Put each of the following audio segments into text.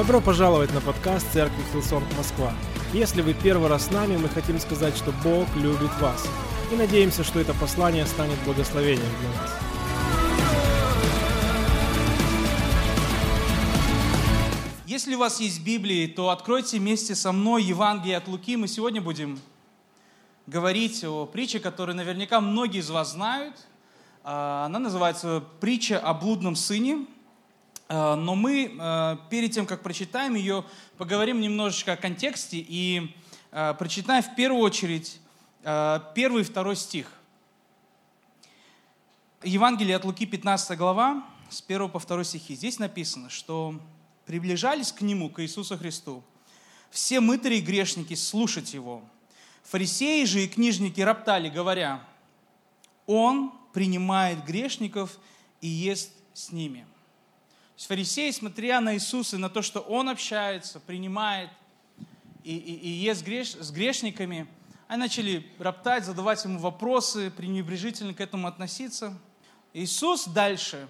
Добро пожаловать на подкаст Церкви Hillsong Москва. Если вы первый раз с нами, мы хотим сказать, что Бог любит вас. И надеемся, что это послание станет благословением для вас. Если у вас есть Библии, то откройте вместе со мной Евангелие от Луки. Мы сегодня будем говорить о притче, которую наверняка многие из вас знают. А, она называется «Притча о блудном сыне». А, но мы а, перед тем, как прочитаем ее, поговорим немножечко о контексте и прочитаем в первую очередь первый и второй стих. Евангелие от Луки, 15 глава, с 1 по 2 стихи. Здесь написано, что приближались к Нему, к Иисусу Христу, все мытари и грешники слушать Его. Фарисеи же и книжники роптали, говоря, Он принимает грешников и ест с ними. Фарисеи, смотря на Иисуса на то, что Он общается, принимает и, и, и ест греш, с грешниками, они начали роптать, задавать Ему вопросы, пренебрежительно к этому относиться. Иисус дальше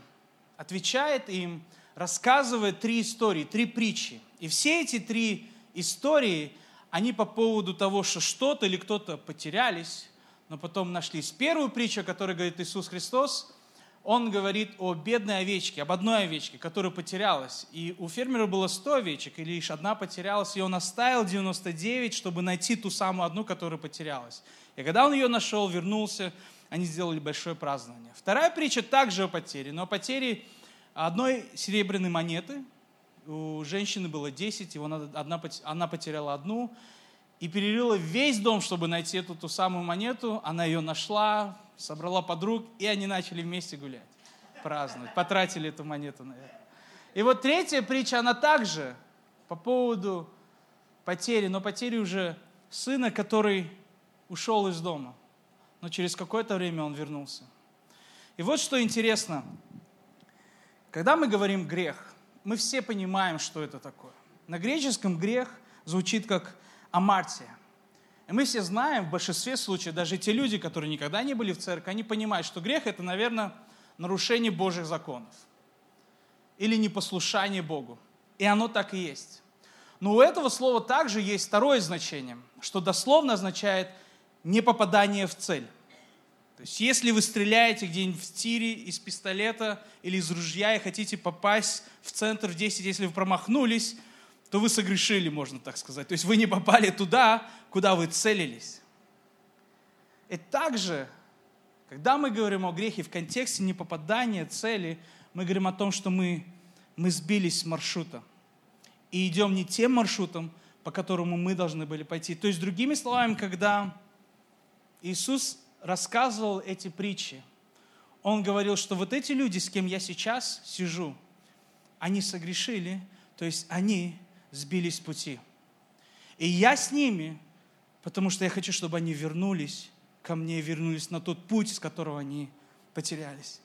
отвечает им, рассказывает три истории, три притчи. И все эти три истории, они по поводу того, что что-то или кто-то потерялись, но потом нашлись. Первую притчу, которую говорит Иисус Христос, он говорит о бедной овечке, об одной овечке, которая потерялась. И у фермера было 100 овечек, и лишь одна потерялась, и он оставил 99, чтобы найти ту самую одну, которая потерялась. И когда он ее нашел, вернулся, они сделали большое празднование. Вторая притча также о потере, но о потере одной серебряной монеты. У женщины было 10, его одна, она потеряла одну, и перерыла весь дом, чтобы найти эту ту самую монету. Она ее нашла, собрала подруг, и они начали вместе гулять, праздновать. Потратили эту монету, наверное. И вот третья притча, она также по поводу потери, но потери уже сына, который ушел из дома. Но через какое-то время он вернулся. И вот что интересно. Когда мы говорим грех, мы все понимаем, что это такое. На греческом грех звучит как амартия. И мы все знаем, в большинстве случаев, даже те люди, которые никогда не были в церкви, они понимают, что грех – это, наверное, нарушение Божьих законов или непослушание Богу. И оно так и есть. Но у этого слова также есть второе значение, что дословно означает непопадание в цель. То есть если вы стреляете где-нибудь в тире из пистолета или из ружья и хотите попасть в центр в 10, если вы промахнулись, то вы согрешили, можно так сказать. То есть вы не попали туда, куда вы целились. И также, когда мы говорим о грехе в контексте непопадания цели, мы говорим о том, что мы, мы сбились с маршрута и идем не тем маршрутом, по которому мы должны были пойти. То есть, другими словами, когда Иисус рассказывал эти притчи, Он говорил, что вот эти люди, с кем я сейчас сижу, они согрешили, то есть они сбились с пути. И я с ними, потому что я хочу, чтобы они вернулись ко мне, вернулись на тот путь, с которого они потерялись.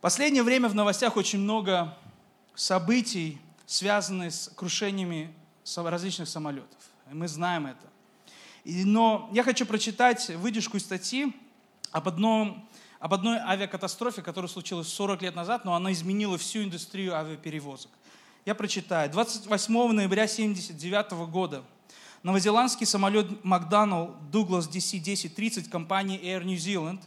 Последнее время в новостях очень много событий, связанных с крушениями различных самолетов. Мы знаем это. Но я хочу прочитать выдержку из статьи об, одном, об одной авиакатастрофе, которая случилась 40 лет назад, но она изменила всю индустрию авиаперевозок. Я прочитаю. 28 ноября 1979 года новозеландский самолет Макдоналл Douglas DC-1030 компании Air New Zealand,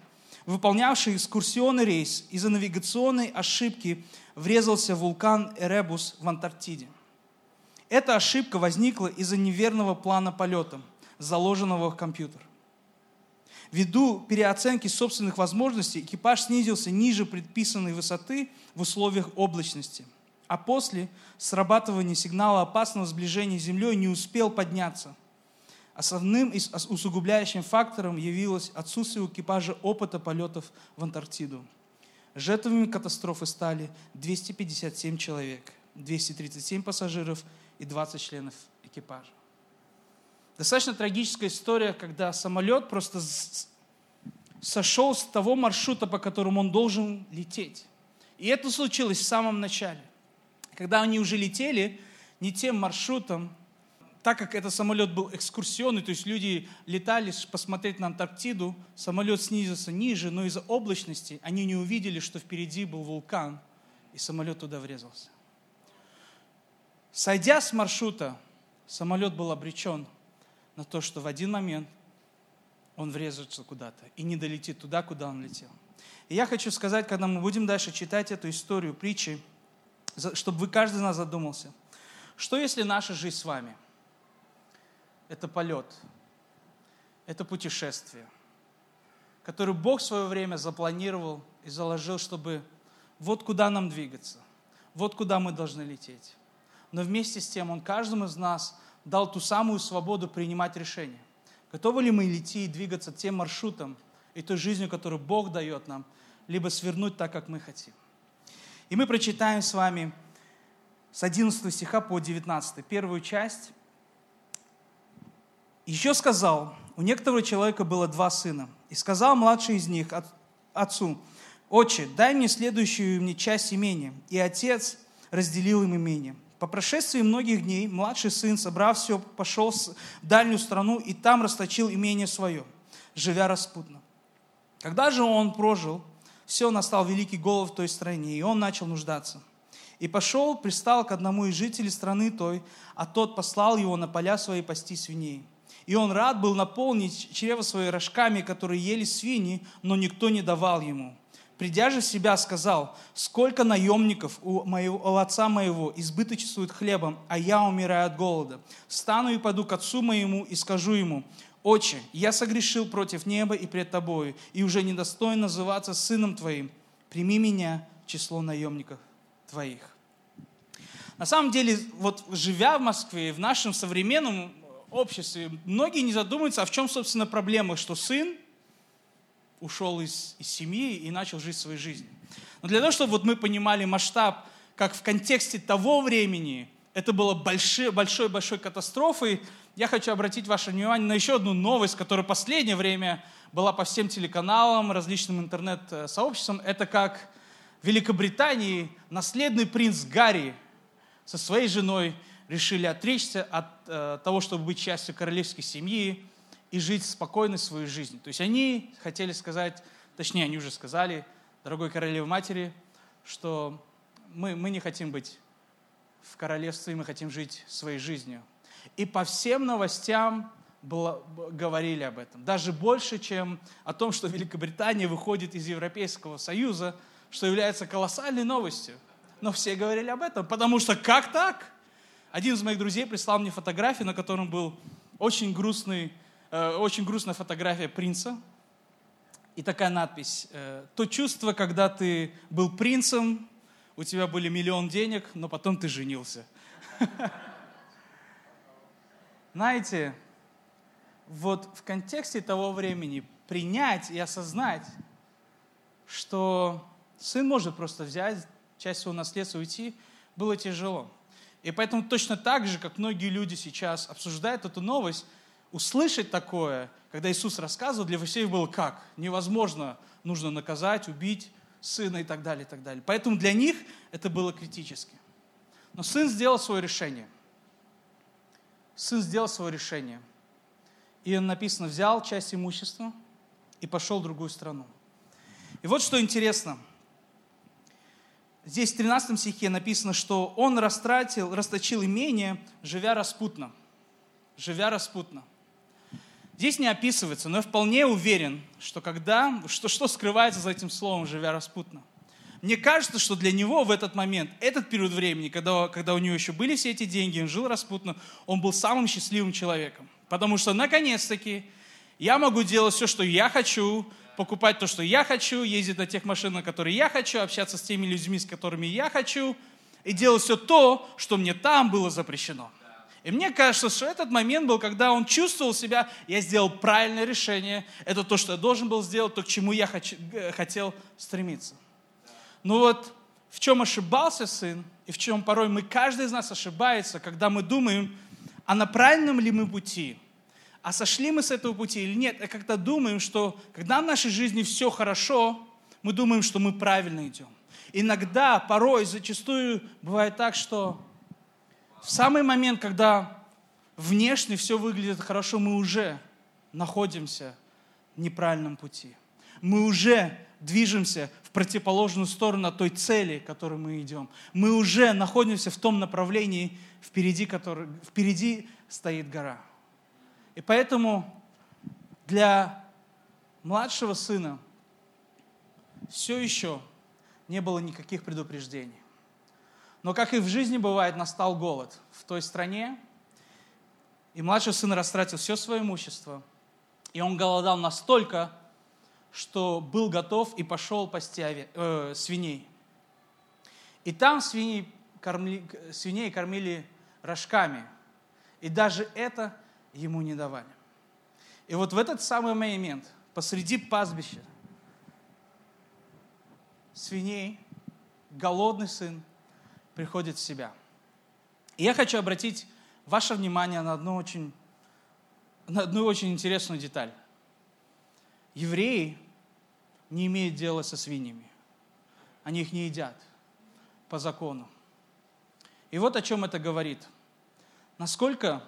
выполнявший экскурсионный рейс, из-за навигационной ошибки врезался в вулкан Эребус в Антарктиде. Эта ошибка возникла из-за неверного плана полета, заложенного в компьютер. Ввиду переоценки собственных возможностей экипаж снизился ниже предписанной высоты в условиях облачности – а после срабатывания сигнала опасного сближения с Землей не успел подняться. Основным и усугубляющим фактором явилось отсутствие у экипажа опыта полетов в Антарктиду. Жертвами катастрофы стали 257 человек, 237 пассажиров и 20 членов экипажа. Достаточно трагическая история, когда самолет просто сошел с того маршрута, по которому он должен лететь. И это случилось в самом начале. Когда они уже летели не тем маршрутом, так как этот самолет был экскурсионный, то есть люди летали посмотреть на Антарктиду, самолет снизился ниже, но из-за облачности они не увидели, что впереди был вулкан, и самолет туда врезался. Сойдя с маршрута, самолет был обречен на то, что в один момент он врезается куда-то и не долетит туда, куда он летел. И я хочу сказать, когда мы будем дальше читать эту историю, притчи, чтобы вы каждый из нас задумался, что если наша жизнь с вами – это полет, это путешествие, которое Бог в свое время запланировал и заложил, чтобы вот куда нам двигаться, вот куда мы должны лететь. Но вместе с тем Он каждому из нас дал ту самую свободу принимать решения. Готовы ли мы идти и двигаться тем маршрутом и той жизнью, которую Бог дает нам, либо свернуть так, как мы хотим. И мы прочитаем с вами с 11 стиха по 19, первую часть. Еще сказал, у некоторого человека было два сына, и сказал младший из них отцу, «Отче, дай мне следующую мне часть имения». И отец разделил им имение. По прошествии многих дней младший сын, собрав все, пошел в дальнюю страну и там расточил имение свое, живя распутно. Когда же он прожил, все, настал великий голод в той стране, и он начал нуждаться. И пошел, пристал к одному из жителей страны той, а тот послал его на поля свои пасти свиней. И он рад был наполнить чрево свои рожками, которые ели свиньи, но никто не давал ему. Придя же в себя, сказал, сколько наемников у, моего, у отца моего избыточествует хлебом, а я умираю от голода. Встану и пойду к отцу моему и скажу ему, «Отче, я согрешил против неба и пред тобою, и уже недостоин называться сыном твоим. Прими меня в число наемников твоих». На самом деле, вот живя в Москве, в нашем современном обществе, многие не задумываются, а в чем, собственно, проблема, что сын ушел из, из семьи и начал жить своей жизнью. Но для того, чтобы вот мы понимали масштаб, как в контексте того времени это было большой-большой катастрофой, я хочу обратить ваше внимание на еще одну новость, которая в последнее время была по всем телеканалам, различным интернет-сообществам. Это как в Великобритании наследный принц Гарри со своей женой решили отречься от э, того, чтобы быть частью королевской семьи и жить спокойной своей жизнью. То есть они хотели сказать, точнее, они уже сказали, дорогой королеве матери, что мы, мы не хотим быть в королевстве, мы хотим жить своей жизнью. И по всем новостям было, говорили об этом. Даже больше, чем о том, что Великобритания выходит из Европейского Союза, что является колоссальной новостью. Но все говорили об этом, потому что как так? Один из моих друзей прислал мне фотографию, на котором был очень грустный Э, очень грустная фотография принца. И такая надпись. Э, То чувство, когда ты был принцем, у тебя были миллион денег, но потом ты женился. Знаете, вот в контексте того времени принять и осознать, что сын может просто взять часть своего наследства и уйти, было тяжело. И поэтому точно так же, как многие люди сейчас обсуждают эту новость, услышать такое, когда Иисус рассказывал, для фарисеев было как? Невозможно, нужно наказать, убить сына и так далее, и так далее. Поэтому для них это было критически. Но сын сделал свое решение. Сын сделал свое решение. И написано, взял часть имущества и пошел в другую страну. И вот что интересно. Здесь в 13 стихе написано, что он растратил, расточил имение, живя распутно. Живя распутно. Здесь не описывается, но я вполне уверен, что когда, что, что скрывается за этим словом «живя распутно». Мне кажется, что для него в этот момент, этот период времени, когда, когда у него еще были все эти деньги, он жил распутно, он был самым счастливым человеком. Потому что, наконец-таки, я могу делать все, что я хочу, покупать то, что я хочу, ездить на тех машинах, на которые я хочу, общаться с теми людьми, с которыми я хочу, и делать все то, что мне там было запрещено. И мне кажется, что этот момент был, когда он чувствовал себя, я сделал правильное решение, это то, что я должен был сделать, то, к чему я хочу, э, хотел стремиться. Но вот в чем ошибался сын, и в чем порой мы, каждый из нас ошибается, когда мы думаем, а на правильном ли мы пути, а сошли мы с этого пути или нет, а когда думаем, что когда в нашей жизни все хорошо, мы думаем, что мы правильно идем. Иногда, порой, зачастую бывает так, что в самый момент, когда внешне все выглядит хорошо, мы уже находимся в неправильном пути. Мы уже движемся в противоположную сторону от той цели, к которой мы идем. Мы уже находимся в том направлении, впереди, который, впереди стоит гора. И поэтому для младшего сына все еще не было никаких предупреждений. Но, как и в жизни бывает, настал голод в той стране, и младший сын растратил все свое имущество, и он голодал настолько, что был готов и пошел пасти ови, э, свиней. И там свиней, кормили, свиней кормили рожками, и даже это ему не давали. И вот в этот самый момент, посреди пастбища, свиней, голодный сын приходит в себя. И я хочу обратить ваше внимание на одну очень, на одну очень интересную деталь. Евреи не имеют дела со свиньями. Они их не едят по закону. И вот о чем это говорит. Насколько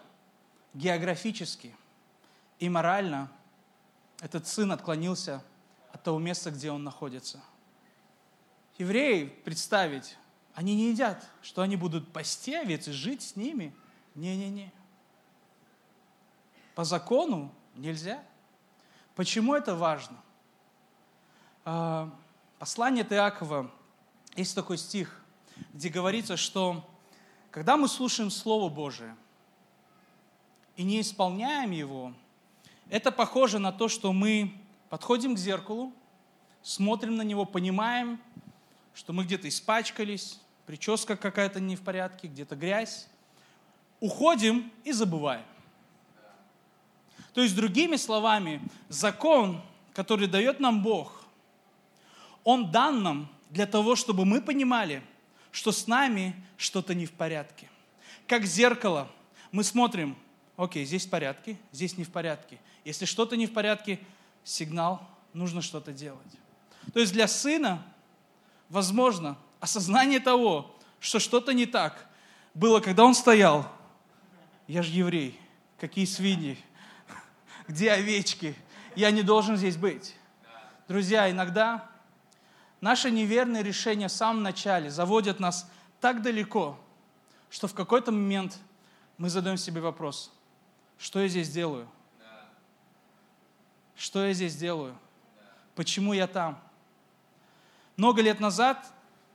географически и морально этот сын отклонился от того места, где он находится – евреи представить, они не едят, что они будут пасти овец и жить с ними. Не-не-не. По закону нельзя. Почему это важно? А, послание Иакова, есть такой стих, где говорится, что когда мы слушаем Слово Божие и не исполняем его, это похоже на то, что мы подходим к зеркалу, смотрим на него, понимаем, что мы где-то испачкались, прическа какая-то не в порядке, где-то грязь. Уходим и забываем. То есть, другими словами, закон, который дает нам Бог, он дан нам для того, чтобы мы понимали, что с нами что-то не в порядке. Как зеркало, мы смотрим, окей, здесь в порядке, здесь не в порядке. Если что-то не в порядке, сигнал, нужно что-то делать. То есть для сына возможно, осознание того, что что-то не так, было, когда он стоял. Я же еврей. Какие свиньи? Где овечки? Я не должен здесь быть. Друзья, иногда наши неверные решения в самом начале заводят нас так далеко, что в какой-то момент мы задаем себе вопрос, что я здесь делаю? Что я здесь делаю? Почему я там? Много лет назад,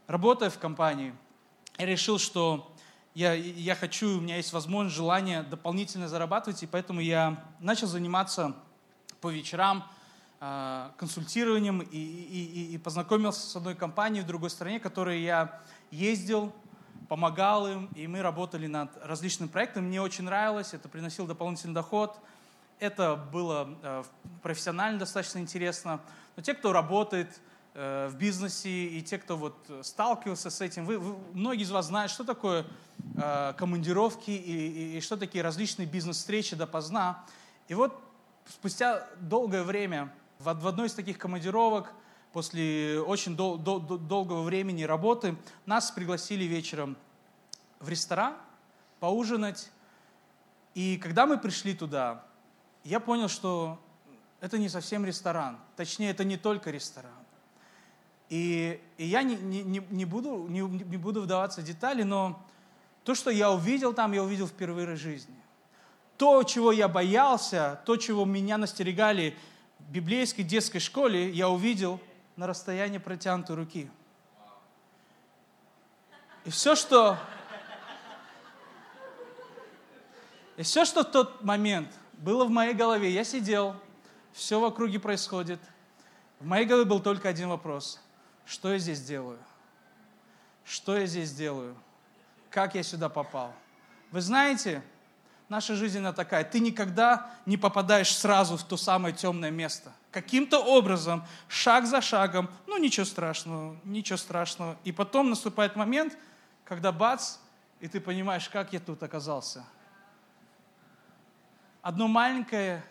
работая в компании, я решил, что я, я хочу, у меня есть возможность, желание дополнительно зарабатывать, и поэтому я начал заниматься по вечерам э, консультированием и, и, и познакомился с одной компанией в другой стране, которой я ездил, помогал им, и мы работали над различными проектами. Мне очень нравилось, это приносило дополнительный доход. Это было э, профессионально достаточно интересно. Но те, кто работает в бизнесе, и те, кто вот сталкивался с этим, вы, вы, многие из вас знают, что такое э, командировки и, и, и что такие различные бизнес-встречи допоздна. И вот спустя долгое время в, в одной из таких командировок, после очень дол, дол, долгого времени работы, нас пригласили вечером в ресторан поужинать. И когда мы пришли туда, я понял, что это не совсем ресторан. Точнее, это не только ресторан. И, и я не, не, не, буду, не, не буду вдаваться в детали, но то, что я увидел там, я увидел впервые в жизни. То, чего я боялся, то, чего меня настерегали в библейской детской школе, я увидел на расстоянии протянутой руки. И все, что... И все, что в тот момент было в моей голове, я сидел, все в округе происходит. В моей голове был только один вопрос. Что я здесь делаю? Что я здесь делаю? Как я сюда попал? Вы знаете, наша жизнь она такая. Ты никогда не попадаешь сразу в то самое темное место. Каким-то образом, шаг за шагом, ну ничего страшного, ничего страшного. И потом наступает момент, когда бац, и ты понимаешь, как я тут оказался. Одно маленькое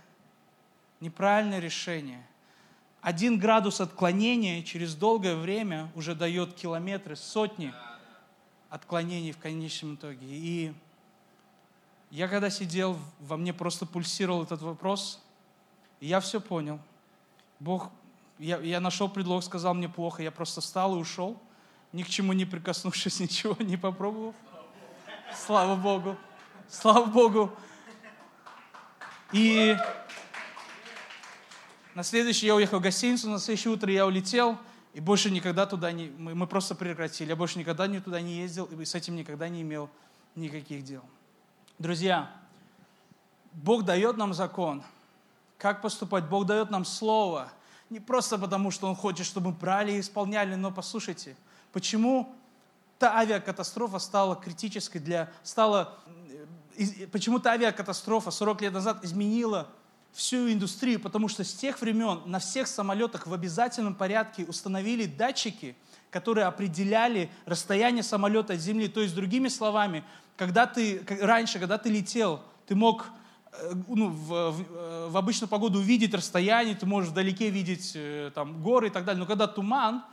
неправильное решение – один градус отклонения через долгое время уже дает километры, сотни отклонений в конечном итоге. И я когда сидел, во мне просто пульсировал этот вопрос, и я все понял. Бог Я, я нашел предлог, сказал мне плохо, я просто встал и ушел, ни к чему не прикоснувшись, ничего не попробовав. Слава Богу. Слава Богу. И на следующий я уехал в гостиницу, на следующее утро я улетел, и больше никогда туда не... Мы, мы просто прекратили. Я больше никогда не туда не ездил, и с этим никогда не имел никаких дел. Друзья, Бог дает нам закон. Как поступать? Бог дает нам слово. Не просто потому, что Он хочет, чтобы мы брали и исполняли, но послушайте, почему та авиакатастрофа стала критической для... Стала, почему та авиакатастрофа 40 лет назад изменила всю индустрию, потому что с тех времен на всех самолетах в обязательном порядке установили датчики, которые определяли расстояние самолета от земли. То есть, другими словами, когда ты, раньше, когда ты летел, ты мог э, ну, в, в, э, в обычную погоду увидеть расстояние, ты можешь вдалеке видеть э, там, горы и так далее. Но когда туман,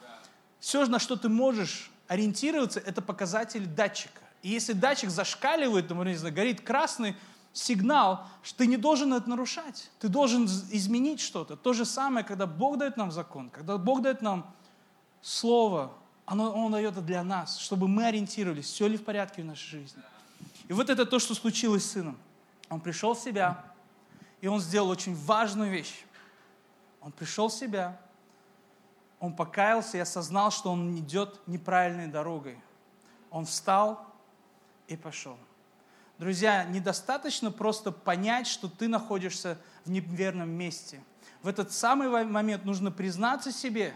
все, на что ты можешь ориентироваться, это показатель датчика. И если датчик зашкаливает, например, не знаю, горит красный сигнал, что ты не должен это нарушать. Ты должен изменить что-то. То же самое, когда Бог дает нам закон, когда Бог дает нам слово, оно, Он дает это для нас, чтобы мы ориентировались, все ли в порядке в нашей жизни. И вот это то, что случилось с сыном. Он пришел в себя, и он сделал очень важную вещь. Он пришел в себя, он покаялся и осознал, что он идет неправильной дорогой. Он встал и пошел. Друзья, недостаточно просто понять, что ты находишься в неверном месте. В этот самый момент нужно признаться себе,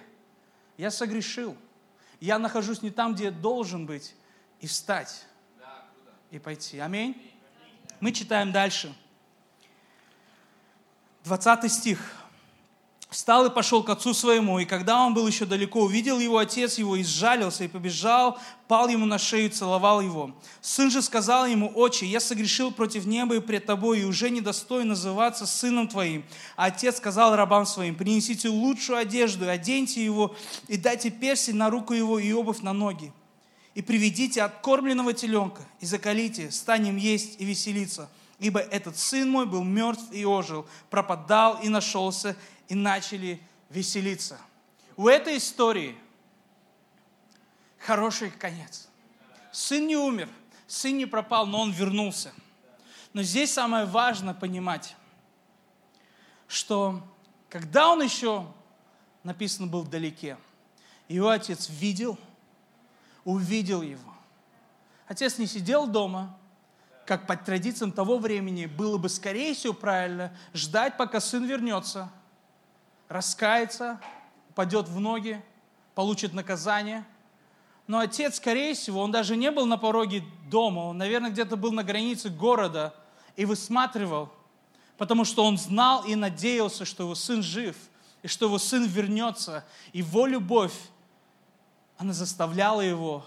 я согрешил, я нахожусь не там, где я должен быть, и встать, и пойти. Аминь. Мы читаем дальше. 20 стих. Встал и пошел к отцу своему, и когда он был еще далеко, увидел его отец его, и сжалился, и побежал, пал ему на шею и целовал его. Сын же сказал ему, отче, я согрешил против неба и пред тобой, и уже недостоин называться сыном твоим. А отец сказал рабам своим, принесите лучшую одежду, оденьте его, и дайте перси на руку его и обувь на ноги. И приведите откормленного теленка, и закалите, станем есть и веселиться. Ибо этот сын мой был мертв и ожил, пропадал и нашелся, и начали веселиться. У этой истории хороший конец. Сын не умер, сын не пропал, но он вернулся. Но здесь самое важное понимать, что когда он еще, написано, был вдалеке, его отец видел, увидел его. Отец не сидел дома, как по традициям того времени было бы, скорее всего, правильно ждать, пока сын вернется – раскается, упадет в ноги, получит наказание. Но отец, скорее всего, он даже не был на пороге дома, он, наверное, где-то был на границе города и высматривал, потому что он знал и надеялся, что его сын жив, и что его сын вернется. Его любовь, она заставляла его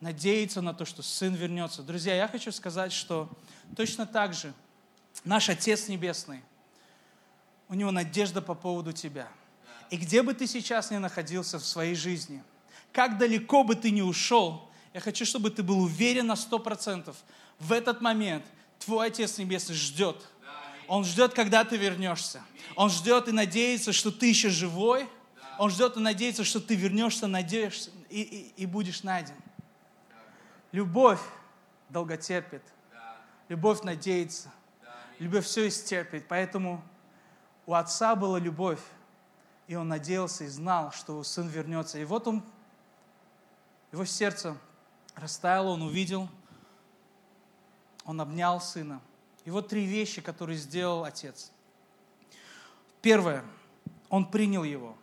надеяться на то, что сын вернется. Друзья, я хочу сказать, что точно так же наш Отец Небесный, у него надежда по поводу тебя. И где бы ты сейчас ни находился в своей жизни, как далеко бы ты ни ушел, я хочу, чтобы ты был уверен на сто процентов. В этот момент твой Отец Небесный ждет. Он ждет, когда ты вернешься. Он ждет и надеется, что ты еще живой. Он ждет и надеется, что ты вернешься, надеешься и, и, и будешь найден. Любовь долготерпит. Любовь надеется. Любовь все истерпит. Поэтому у отца была любовь, и он надеялся и знал, что сын вернется. И вот он, его сердце растаяло, он увидел, он обнял сына. И вот три вещи, которые сделал отец. Первое, он принял его.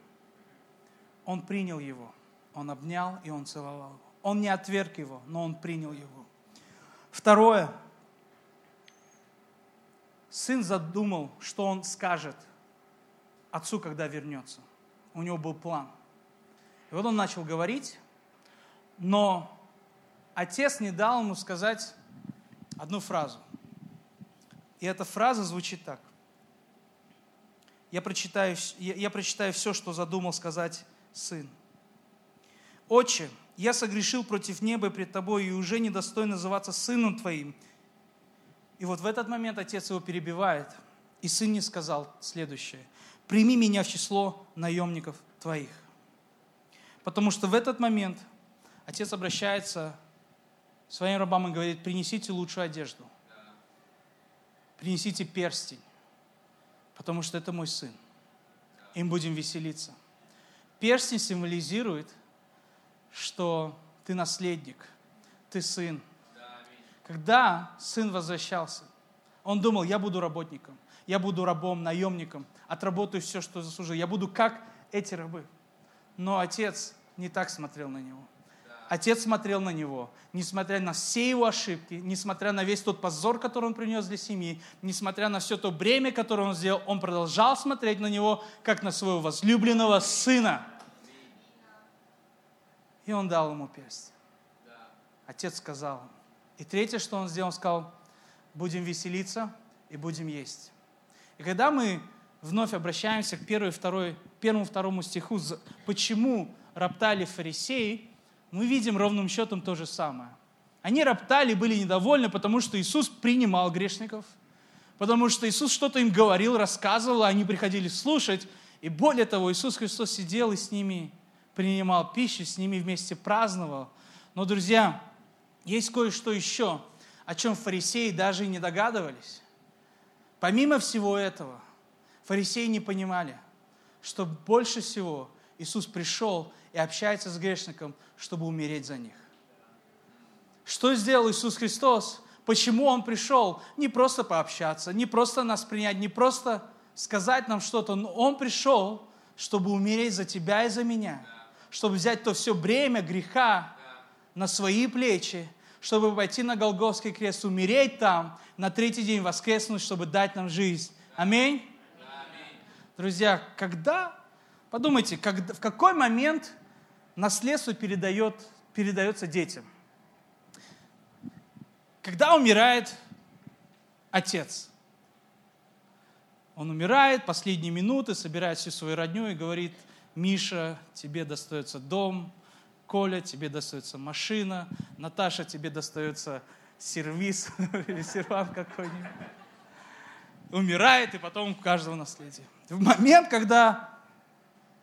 Он принял его. Он обнял и он целовал его. Он не отверг его, но он принял его. Второе, сын задумал, что он скажет – отцу, когда вернется. У него был план. И вот он начал говорить, но отец не дал ему сказать одну фразу. И эта фраза звучит так. Я прочитаю, я, я прочитаю все, что задумал сказать сын. «Отче, я согрешил против неба и пред тобой, и уже недостоин называться сыном твоим». И вот в этот момент отец его перебивает, и сын не сказал следующее. Прими меня в число наемников твоих. Потому что в этот момент отец обращается к своим рабам и говорит, принесите лучшую одежду, принесите перстень, потому что это мой сын. Им будем веселиться. Перстень символизирует, что ты наследник, ты сын. Когда сын возвращался, он думал, я буду работником, я буду рабом, наемником, отработаю все, что заслужил, я буду как эти рабы. Но отец не так смотрел на него. Отец смотрел на него, несмотря на все его ошибки, несмотря на весь тот позор, который он принес для семьи, несмотря на все то бремя, которое он сделал, он продолжал смотреть на него, как на своего возлюбленного сына. И он дал ему перст. Отец сказал. И третье, что он сделал, он сказал, будем веселиться и будем есть. И когда мы вновь обращаемся к первому, второй, первому, второму стиху, почему роптали фарисеи, мы видим ровным счетом то же самое. Они роптали, были недовольны, потому что Иисус принимал грешников, потому что Иисус что-то им говорил, рассказывал, а они приходили слушать. И более того, Иисус Христос сидел и с ними принимал пищу, с ними вместе праздновал. Но, друзья, есть кое-что еще, о чем фарисеи даже и не догадывались. Помимо всего этого, фарисеи не понимали, что больше всего Иисус пришел и общается с грешником, чтобы умереть за них. Что сделал Иисус Христос? Почему Он пришел? Не просто пообщаться, не просто нас принять, не просто сказать нам что-то, но Он пришел, чтобы умереть за тебя и за меня, чтобы взять то все бремя греха на свои плечи, чтобы пойти на Голгофский крест, умереть там, на третий день воскреснуть, чтобы дать нам жизнь. Аминь. Друзья, когда, подумайте, когда, в какой момент наследство передает, передается детям? Когда умирает отец, он умирает, последние минуты, собирает всю свою родню и говорит, Миша, тебе достается дом, Коля, тебе достается машина, Наташа, тебе достается сервис или сервант какой-нибудь. Умирает, и потом у каждого наследие. В момент, когда,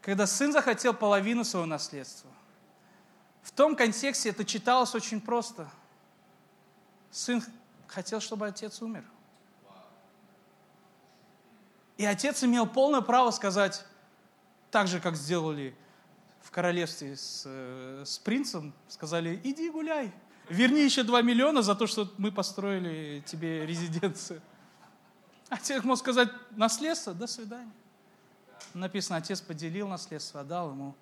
когда сын захотел половину своего наследства, в том контексте это читалось очень просто. Сын хотел, чтобы отец умер. И отец имел полное право сказать, так же, как сделали в королевстве с, э, с принцем, сказали, иди гуляй, верни еще 2 миллиона за то, что мы построили тебе резиденцию. Отец мог сказать, наследство, до свидания. Написано, отец поделил наследство, отдал ему.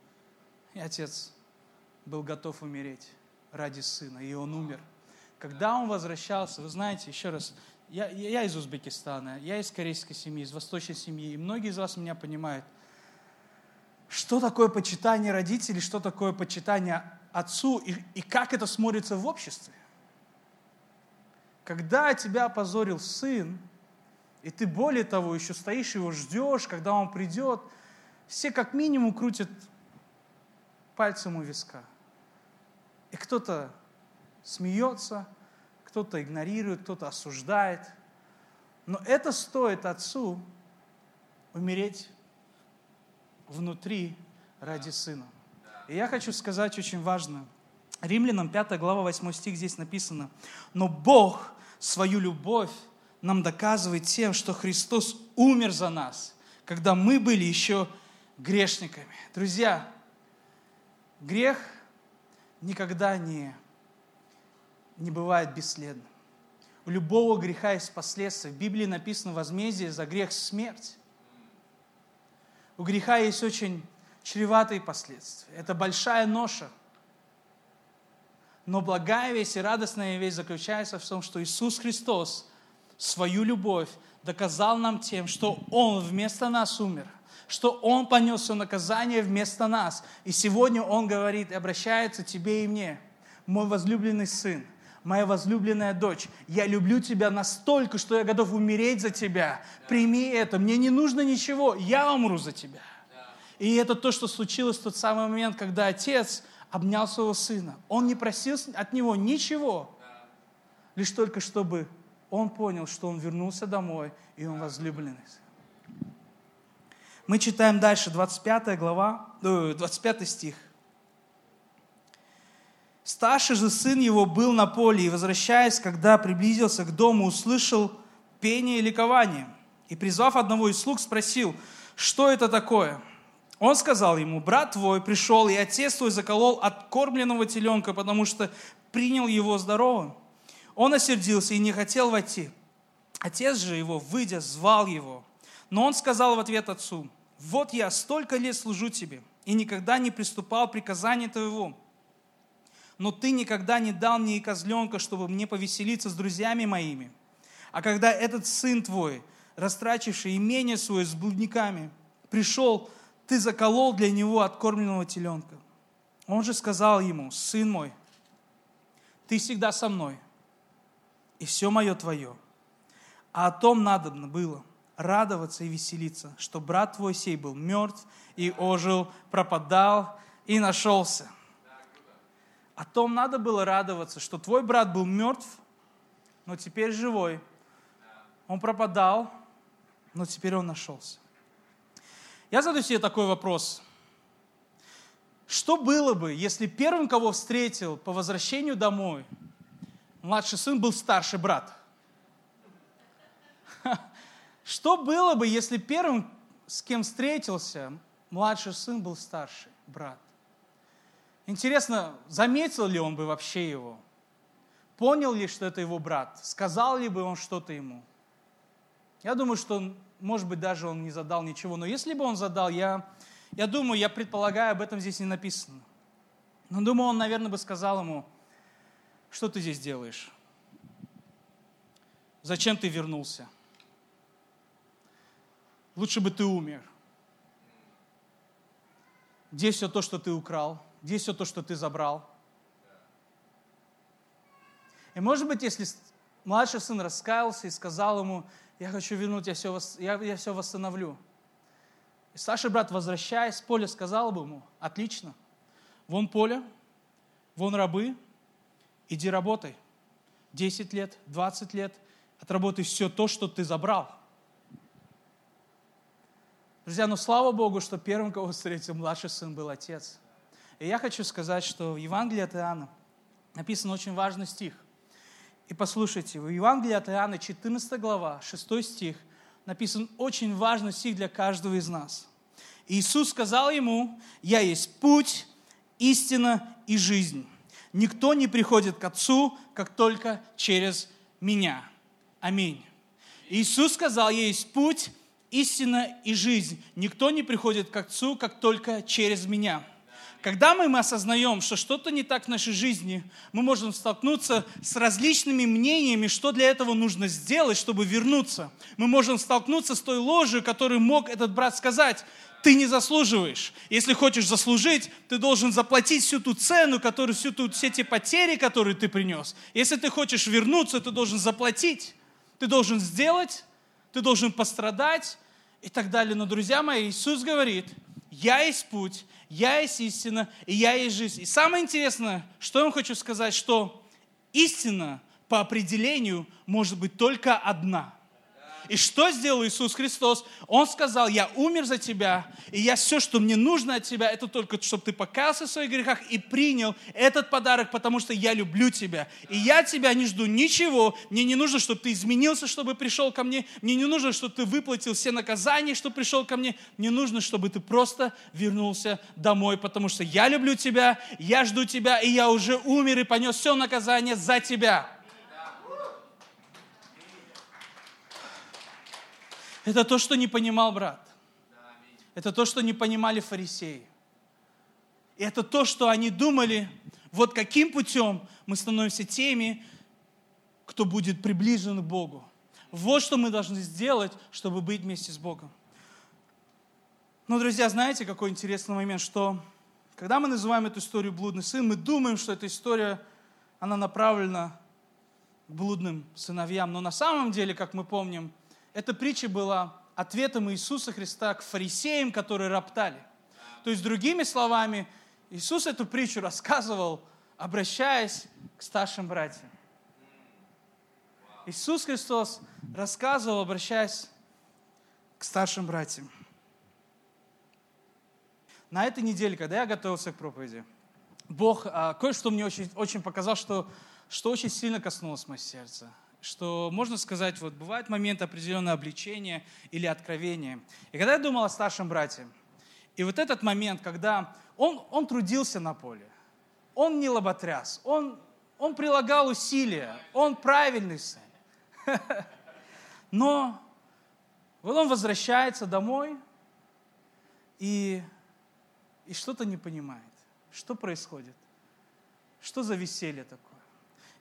И отец был готов умереть ради сына, и он умер. Когда он возвращался, вы знаете, еще раз, я, я из Узбекистана, я из корейской семьи, из восточной семьи, и многие из вас меня понимают – что такое почитание родителей, что такое почитание отцу и, и как это смотрится в обществе. Когда тебя опозорил сын, и ты более того еще стоишь его ждешь, когда он придет, все как минимум крутят пальцем у виска. И кто-то смеется, кто-то игнорирует, кто-то осуждает. Но это стоит отцу умереть внутри ради Сына. И я хочу сказать очень важно. Римлянам 5 глава 8 стих здесь написано. «Но Бог свою любовь нам доказывает тем, что Христос умер за нас, когда мы были еще грешниками». Друзья, грех никогда не, не бывает бесследным. У любого греха есть последствия. В Библии написано возмездие за грех смерть. У греха есть очень чреватые последствия. Это большая ноша. Но благая весть и радостная весть заключается в том, что Иисус Христос свою любовь доказал нам тем, что Он вместо нас умер, что Он понес все наказание вместо нас. И сегодня Он говорит и обращается тебе и мне, мой возлюбленный сын – моя возлюбленная дочь, я люблю тебя настолько, что я готов умереть за тебя. Прими это, мне не нужно ничего, я умру за тебя. И это то, что случилось в тот самый момент, когда отец обнял своего сына. Он не просил от него ничего, лишь только чтобы он понял, что он вернулся домой, и он возлюбленный. Мы читаем дальше, 25 глава, 25 стих. Старший же сын его был на поле, и, возвращаясь, когда приблизился к дому, услышал пение и ликование. И, призвав одного из слуг, спросил, что это такое? Он сказал ему, брат твой пришел, и отец твой заколол откормленного теленка, потому что принял его здоровым. Он осердился и не хотел войти. Отец же его, выйдя, звал его. Но он сказал в ответ отцу, вот я столько лет служу тебе и никогда не приступал приказания твоего. Но ты никогда не дал мне и козленка, чтобы мне повеселиться с друзьями моими. А когда этот сын твой, растрачивший имение свое с блудниками, пришел, ты заколол для него откормленного теленка. Он же сказал ему, сын мой, ты всегда со мной, и все мое твое. А о том надобно было, радоваться и веселиться, что брат твой сей был мертв и ожил, пропадал и нашелся. О том надо было радоваться, что твой брат был мертв, но теперь живой. Он пропадал, но теперь он нашелся. Я задаю себе такой вопрос. Что было бы, если первым, кого встретил по возвращению домой, младший сын был старший брат? Что было бы, если первым, с кем встретился, младший сын был старший брат? Интересно, заметил ли он бы вообще его? Понял ли, что это его брат? Сказал ли бы он что-то ему? Я думаю, что, может быть, даже он не задал ничего. Но если бы он задал, я, я думаю, я предполагаю, об этом здесь не написано. Но думаю, он, наверное, бы сказал ему, что ты здесь делаешь? Зачем ты вернулся? Лучше бы ты умер. Где все то, что ты украл? Где все то, что ты забрал? И может быть, если младший сын раскаялся и сказал ему, я хочу вернуть, я все, я, я все восстановлю. И старший брат, возвращаясь с поля, сказал бы ему, отлично, вон поле, вон рабы, иди работай. 10 лет, 20 лет, отработай все то, что ты забрал. Друзья, ну слава Богу, что первым, кого встретил младший сын, был отец. И я хочу сказать, что в Евангелии от Иоанна написан очень важный стих. И послушайте, в Евангелии от Иоанна, 14 глава, 6 стих, написан очень важный стих для каждого из нас. Иисус сказал ему, «Я есть путь, истина и жизнь. Никто не приходит к Отцу, как только через меня». Аминь. Иисус сказал, «Я есть путь, истина и жизнь. Никто не приходит к Отцу, как только через меня. Когда мы, мы осознаем, что что-то не так в нашей жизни, мы можем столкнуться с различными мнениями, что для этого нужно сделать, чтобы вернуться. Мы можем столкнуться с той ложью, которую мог этот брат сказать. Ты не заслуживаешь. Если хочешь заслужить, ты должен заплатить всю ту цену, которую, всю ту, все те потери, которые ты принес. Если ты хочешь вернуться, ты должен заплатить. Ты должен сделать, ты должен пострадать и так далее. Но, друзья мои, Иисус говорит, я есть путь, я есть истина, и я есть жизнь. И самое интересное, что я вам хочу сказать, что истина по определению может быть только одна – и что сделал Иисус Христос? Он сказал, я умер за тебя, и я все, что мне нужно от тебя, это только, чтобы ты покаялся в своих грехах и принял этот подарок, потому что я люблю тебя. И я тебя не жду ничего, мне не нужно, чтобы ты изменился, чтобы пришел ко мне, мне не нужно, чтобы ты выплатил все наказания, чтобы пришел ко мне, мне нужно, чтобы ты просто вернулся домой, потому что я люблю тебя, я жду тебя, и я уже умер и понес все наказание за тебя. Это то, что не понимал брат. Это то, что не понимали фарисеи. И это то, что они думали, вот каким путем мы становимся теми, кто будет приближен к Богу. Вот что мы должны сделать, чтобы быть вместе с Богом. Но, друзья, знаете, какой интересный момент, что когда мы называем эту историю «блудный сын», мы думаем, что эта история, она направлена к блудным сыновьям. Но на самом деле, как мы помним, эта притча была ответом Иисуса Христа к фарисеям, которые роптали. То есть, другими словами, Иисус эту притчу рассказывал, обращаясь к старшим братьям. Иисус Христос рассказывал, обращаясь к старшим братьям. на этой неделе, когда я готовился к проповеди, Бог а, кое-что мне очень, очень показал, что, что очень сильно коснулось мое сердце. Что, можно сказать, вот бывает момент определенного обличения или откровения. И когда я думал о старшем брате, и вот этот момент, когда он, он трудился на поле, он не лоботряс, он, он прилагал усилия, он правильный сын. Но вот он возвращается домой и, и что-то не понимает. Что происходит? Что за веселье такое?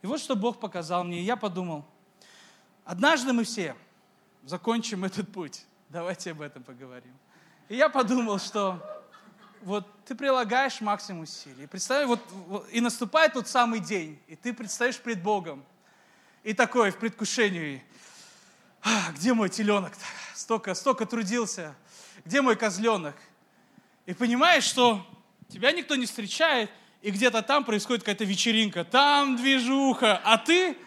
И вот что Бог показал мне, и я подумал, однажды мы все закончим этот путь. Давайте об этом поговорим. И я подумал, что вот ты прилагаешь максимум усилий. Представь, вот, вот и наступает тот самый день, и ты предстоишь пред Богом. И такой в предвкушении, а, где мой теленок-то? Столько, столько трудился. Где мой козленок? И понимаешь, что тебя никто не встречает, и где-то там происходит какая-то вечеринка, там движуха, а ты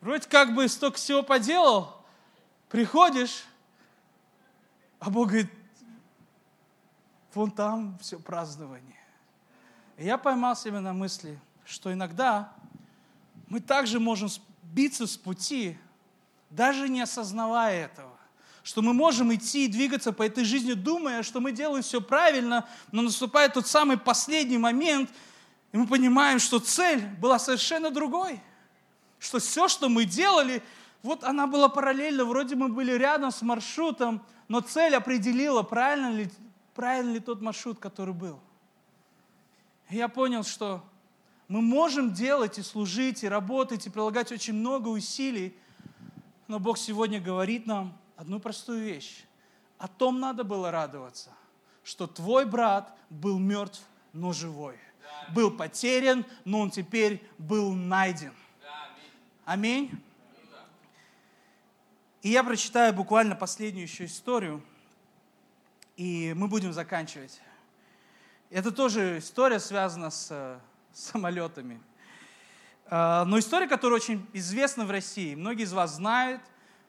вроде как бы столько всего поделал, приходишь, а Бог говорит, вон там все празднование. И я поймал себя на мысли, что иногда мы также можем сбиться с пути, даже не осознавая этого. Что мы можем идти и двигаться по этой жизни, думая, что мы делаем все правильно, но наступает тот самый последний момент, и мы понимаем, что цель была совершенно другой. Что все, что мы делали, вот она была параллельно, вроде мы были рядом с маршрутом, но цель определила, правильно ли, правильно ли тот маршрут, который был. И я понял, что мы можем делать и служить, и работать, и прилагать очень много усилий, но Бог сегодня говорит нам одну простую вещь. О том надо было радоваться, что твой брат был мертв, но живой. Был потерян, но он теперь был найден. Аминь. И я прочитаю буквально последнюю еще историю, и мы будем заканчивать. Это тоже история связана с, с самолетами. А, но история, которая очень известна в России. Многие из вас знают,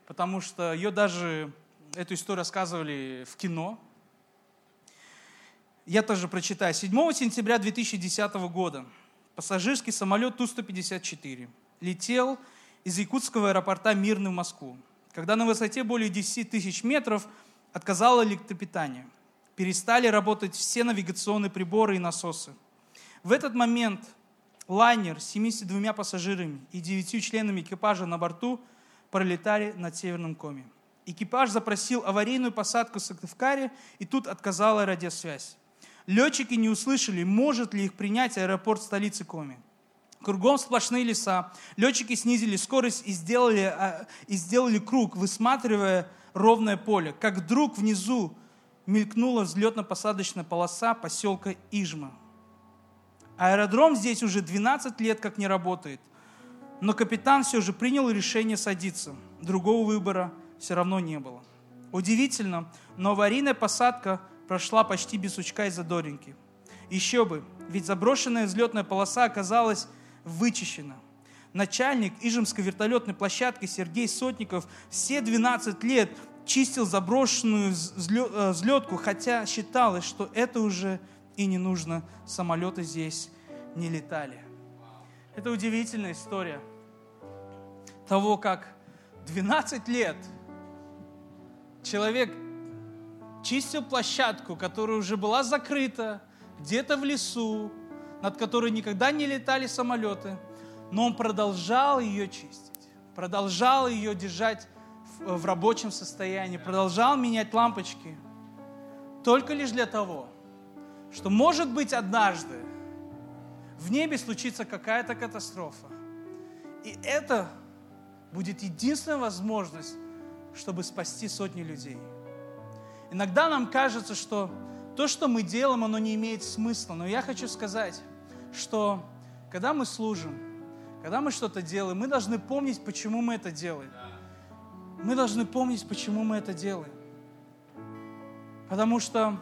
потому что ее даже, эту историю рассказывали в кино. Я тоже прочитаю. 7 сентября 2010 года пассажирский самолет Ту-154 летел из якутского аэропорта Мирный в Москву, когда на высоте более 10 тысяч метров отказало электропитание. Перестали работать все навигационные приборы и насосы. В этот момент лайнер с 72 пассажирами и 9 членами экипажа на борту пролетали над Северным Коми. Экипаж запросил аварийную посадку в Сыктывкаре, и тут отказала радиосвязь. Летчики не услышали, может ли их принять аэропорт столицы Коми. Кругом сплошные леса. Летчики снизили скорость и сделали, а, и сделали круг, высматривая ровное поле. Как вдруг внизу мелькнула взлетно-посадочная полоса поселка Ижма. Аэродром здесь уже 12 лет как не работает. Но капитан все же принял решение садиться. Другого выбора все равно не было. Удивительно, но аварийная посадка прошла почти без сучка и задоринки. Еще бы, ведь заброшенная взлетная полоса оказалась вычищена. Начальник Ижемской вертолетной площадки Сергей Сотников все 12 лет чистил заброшенную э, взлетку, хотя считалось, что это уже и не нужно, самолеты здесь не летали. Это удивительная история того, как 12 лет человек чистил площадку, которая уже была закрыта, где-то в лесу, над которой никогда не летали самолеты, но он продолжал ее чистить, продолжал ее держать в, в рабочем состоянии, продолжал менять лампочки, только лишь для того, что, может быть, однажды в небе случится какая-то катастрофа. И это будет единственная возможность, чтобы спасти сотни людей. Иногда нам кажется, что то, что мы делаем, оно не имеет смысла. Но я хочу сказать, что когда мы служим, когда мы что-то делаем, мы должны помнить, почему мы это делаем. Мы должны помнить, почему мы это делаем. Потому что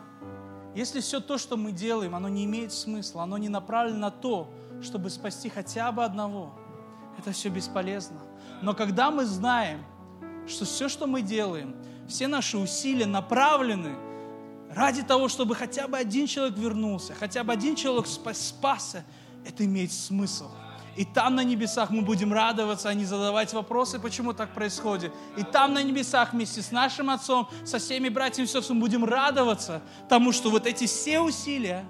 если все то, что мы делаем, оно не имеет смысла, оно не направлено на то, чтобы спасти хотя бы одного, это все бесполезно. Но когда мы знаем, что все, что мы делаем, все наши усилия направлены ради того, чтобы хотя бы один человек вернулся, хотя бы один человек спасся, это имеет смысл. И там на небесах мы будем радоваться, а не задавать вопросы, почему так происходит. И там на небесах вместе с нашим Отцом, со всеми братьями и сестрами будем радоваться тому, что вот эти все усилия,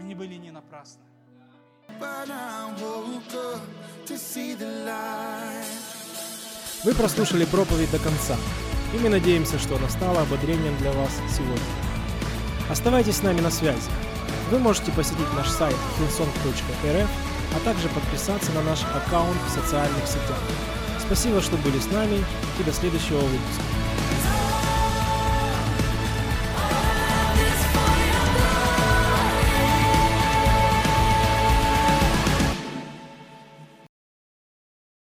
они были не напрасны. Вы прослушали проповедь до конца, и мы надеемся, что она стала ободрением для вас сегодня. Оставайтесь с нами на связи. Вы можете посетить наш сайт hillsong.rf, а также подписаться на наш аккаунт в социальных сетях. Спасибо, что были с нами и до следующего выпуска.